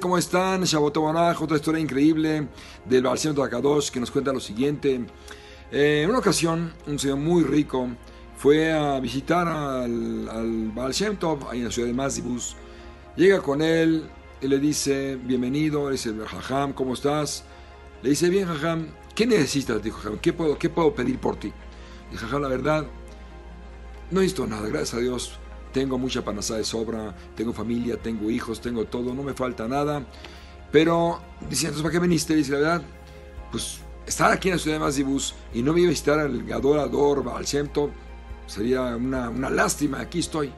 ¿cómo están? Shabbat otra historia increíble del Baal Shem Akadosh que nos cuenta lo siguiente. Eh, en una ocasión, un señor muy rico fue a visitar al, al Tov, ahí en la ciudad de Mazibus. Llega con él y le dice, bienvenido, le dice, Jajam, ¿cómo estás? Le dice, bien, Jajam, ¿qué necesitas? Dijo Jajam, ¿qué puedo, qué puedo pedir por ti? Dijo Jajam, la verdad, no necesito nada, gracias a Dios. Tengo mucha panasá de sobra, tengo familia, tengo hijos, tengo todo, no me falta nada. Pero, dice, entonces, ¿para qué viniste? Dice, la verdad, pues estar aquí en la ciudad de Mazibus y no me iba a visitar al adorador Shem sería una, una, lástima, aquí estoy.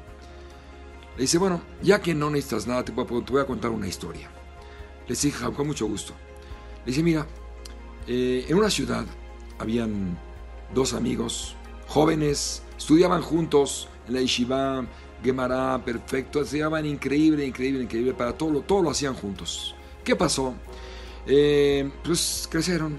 Le dice, bueno, ya que no necesitas nada, te, voy a contar una historia. Le dice, con mucho gusto. Le dice, mira, eh, en una ciudad habían dos amigos jóvenes, estudiaban juntos en la yeshiva, Gemara, perfecto, llamaban increíble, increíble, increíble, para todo, lo, todo lo hacían juntos. ¿Qué pasó? Eh, pues crecieron,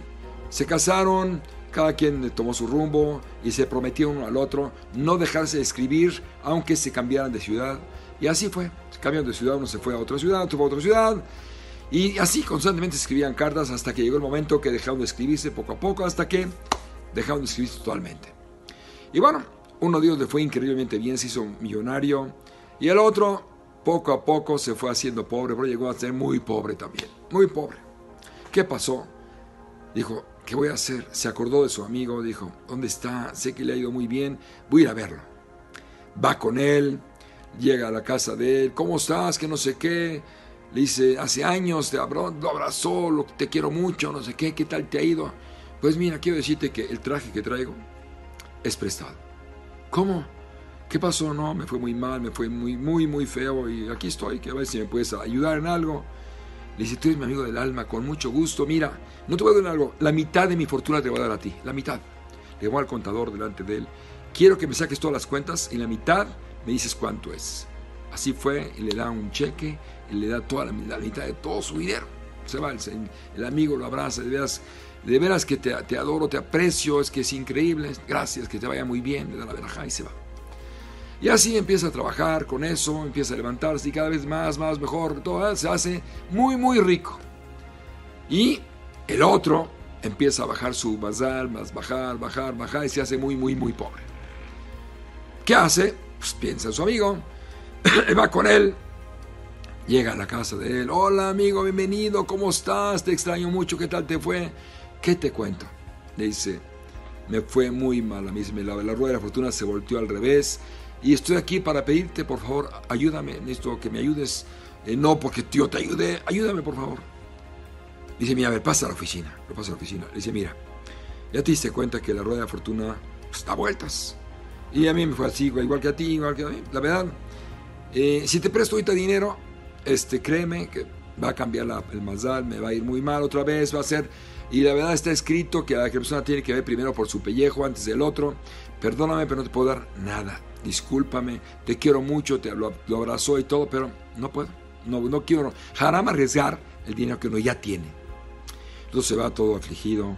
se casaron, cada quien tomó su rumbo y se prometieron uno al otro no dejarse de escribir aunque se cambiaran de ciudad. Y así fue, se cambiaron de ciudad, uno se fue a otra ciudad, otro a otra ciudad. Y así constantemente escribían cartas hasta que llegó el momento que dejaron de escribirse poco a poco, hasta que dejaron de escribirse totalmente. Y bueno, uno de ellos le fue increíblemente bien, se hizo millonario, y el otro poco a poco se fue haciendo pobre, pero llegó a ser muy pobre también, muy pobre. ¿Qué pasó? Dijo, ¿qué voy a hacer? Se acordó de su amigo, dijo, ¿dónde está? Sé que le ha ido muy bien, voy a ir a verlo. Va con él, llega a la casa de él, ¿cómo estás? Que no sé qué. Le dice, hace años te abrazó, te quiero mucho, no sé qué, ¿qué tal te ha ido? Pues mira, quiero decirte que el traje que traigo es prestado. ¿Cómo? ¿Qué pasó? No, me fue muy mal, me fue muy, muy, muy feo y aquí estoy, que a ver si me puedes ayudar en algo. Le dice, tú eres mi amigo del alma, con mucho gusto. Mira, no te voy a dar algo, la mitad de mi fortuna te voy a dar a ti, la mitad. Le voy al contador delante de él. Quiero que me saques todas las cuentas y la mitad me dices cuánto es. Así fue, y le da un cheque y le da toda la, mitad de todo su dinero. Se va, el, amigo lo abraza, de veras, de veras que te, adoro, te aprecio, es que es increíble, gracias, que te vaya muy bien, le da la veraja y se va. Y así empieza a trabajar con eso, empieza a levantarse y cada vez más, más, mejor, todo se hace muy, muy rico. Y el otro empieza a bajar su bazar, más bajar, bajar, bajar y se hace muy, muy, muy pobre. ¿Qué hace? Pues piensa en su amigo, va con él, llega a la casa de él, hola amigo, bienvenido, ¿cómo estás? Te extraño mucho, ¿qué tal te fue? ¿Qué te cuento? Le dice, me fue muy mal a mí, la, la rueda de la fortuna se volteó al revés, y estoy aquí para pedirte, por favor, ayúdame, necesito que me ayudes. Eh, no porque yo te ayude, ayúdame, por favor. Dice, mira, a ver, pasa a la oficina. Lo pasa a la oficina. Le dice, mira, ya te diste cuenta que la rueda de fortuna pues, da vueltas. Y a mí me fue así, igual que a ti, igual que a mí. La verdad, eh, si te presto ahorita dinero, este, créeme que va a cambiar la, el mazal, me va a ir muy mal otra vez, va a ser... Y la verdad está escrito que la persona tiene que ver primero por su pellejo antes del otro. Perdóname, pero no te puedo dar nada discúlpame, te quiero mucho, te lo, abrazó y todo, pero no puedo, no, no quiero, jamás arriesgar el dinero que uno ya tiene. Entonces se va todo afligido,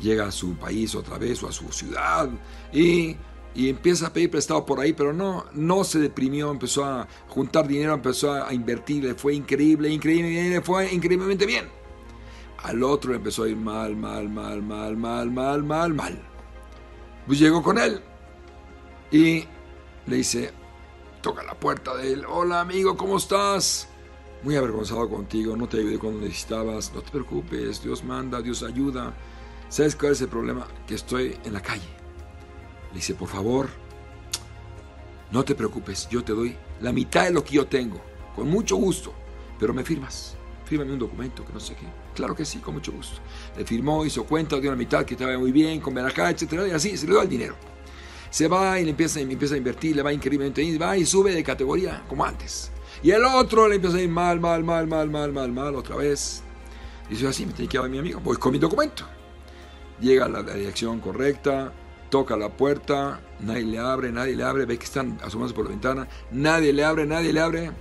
llega a su país otra vez o a su ciudad y, y, empieza a pedir prestado por ahí, pero no, no se deprimió, empezó a juntar dinero, empezó a invertir, le fue increíble, increíble, le fue increíblemente bien. Al otro le empezó a ir mal, mal, mal, mal, mal, mal, mal, mal. Pues llegó con él y le dice, toca la puerta de él, hola amigo, ¿cómo estás? Muy avergonzado contigo, no te ayudé cuando necesitabas, no te preocupes, Dios manda, Dios ayuda. ¿Sabes cuál es el problema? Que estoy en la calle. Le dice, por favor, no te preocupes, yo te doy la mitad de lo que yo tengo, con mucho gusto, pero me firmas. Fírmame un documento que no sé qué. Claro que sí, con mucho gusto. Le firmó, hizo cuenta, dio la mitad que estaba muy bien, con acá, etcétera, y así se le dio el dinero se va y le empieza, empieza a invertir, le va increíblemente bien, va y sube de categoría como antes. Y el otro le empieza a ir mal, mal, mal, mal, mal, mal, mal, otra vez. Dice así, me tiene que llevar mi amigo, voy con mi documento. Llega a la dirección correcta, toca la puerta, nadie le abre, nadie le abre, ve que están asomándose por la ventana, nadie le abre, nadie le abre.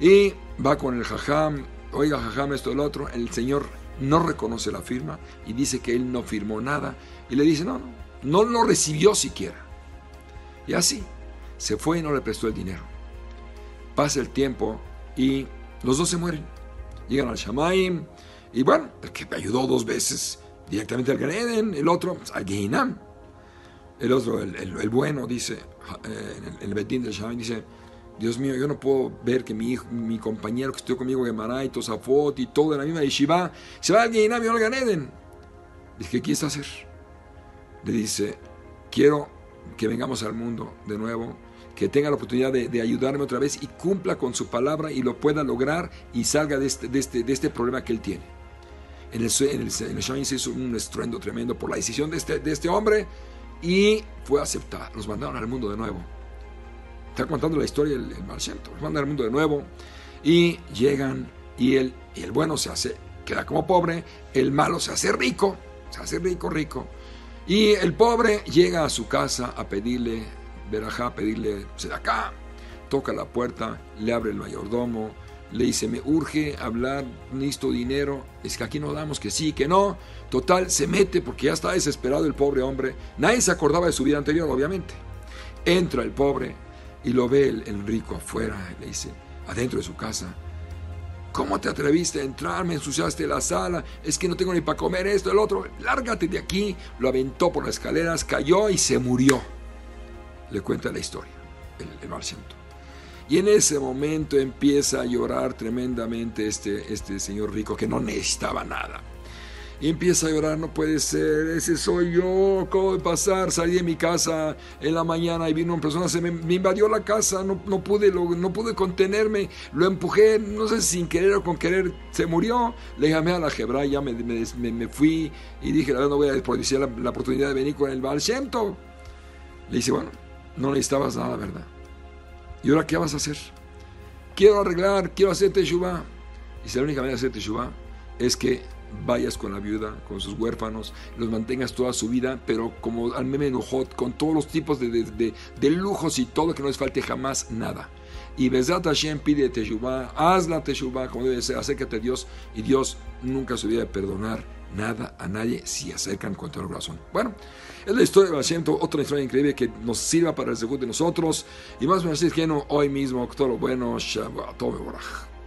Y va con el jajam, oiga jajam, esto, el otro, el señor no reconoce la firma y dice que él no firmó nada. Y le dice, no, no, no lo recibió siquiera. Y así, se fue y no le prestó el dinero. Pasa el tiempo y los dos se mueren. Llegan al Shamaim y bueno, el que me ayudó dos veces directamente al Ganeden, el otro al Gehinam. El otro, el, bueno, dice, eh, en el, Betín del Shamaim, dice, Dios mío, yo no puedo ver que mi, hijo, mi compañero que estuvo conmigo, Gemaray, Tosafot y todo en la misma Yeshiva, se va al Gehinam y no al Ganeden. Dice, ¿qué quieres hacer? Le dice, quiero que vengamos al mundo de nuevo, que tenga la oportunidad de, ayudarme otra vez y cumpla con su palabra y lo pueda lograr y salga de este, este, este problema que él tiene. En el, en el, se hizo un estruendo tremendo por la decisión de este, de este hombre y fue aceptado. Los mandaron al mundo de nuevo. Está contando la historia del el Los mandan al mundo de nuevo y llegan y el, y el bueno se hace, queda como pobre, el malo se hace rico, se hace rico, rico. Y el pobre llega a su casa a pedirle verajá, pedirle acá, toca la puerta, le abre el mayordomo, le dice, me urge hablar, necesito dinero, es que aquí no damos que sí, que no. Total, se mete porque ya está desesperado el pobre hombre. Nadie se acordaba de su vida anterior, obviamente. Entra el pobre y lo ve el, rico afuera, le dice, adentro de su casa, ¿Cómo te atreviste a entrar? Me ensuciaste la sala. Es que no tengo ni para comer esto, el otro. Lárgate de aquí. Lo aventó por las escaleras, cayó y se murió. Le cuenta la historia, el, el Y en ese momento empieza a llorar tremendamente este, este señor rico que no necesitaba nada y empieza a llorar, no puede ser, ese soy yo, ¿cómo de pasar? Salí de mi casa en la mañana y vino una persona, se me, invadió la casa, no, no pude, no pude contenerme, lo empujé, no sé si sin querer o con querer, se murió, le llamé a la Jebra, ya me, me, fui y dije, la verdad no voy a desperdiciar la, oportunidad de venir con el Baal Le dice, bueno, no necesitabas nada, ¿verdad? ¿Y ahora qué vas a hacer? Quiero arreglar, quiero hacer Teshuvah. Y si la única manera de hacer Teshuvah es que vayas con la viuda, con sus huérfanos, los mantengas toda su vida, pero como al meme con todos los tipos de, de, lujos y todo, que no les falte jamás nada. Y Besat Hashem pide Teshuvah, haz la Teshuvah como debe ser, acércate a Dios y Dios nunca se olvida de perdonar nada a nadie si acercan con todo el corazón. Bueno, es la historia de Hashem, otra historia increíble que nos sirva para el segundo de nosotros y más no hoy mismo, todo lo bueno, Shabbat, todo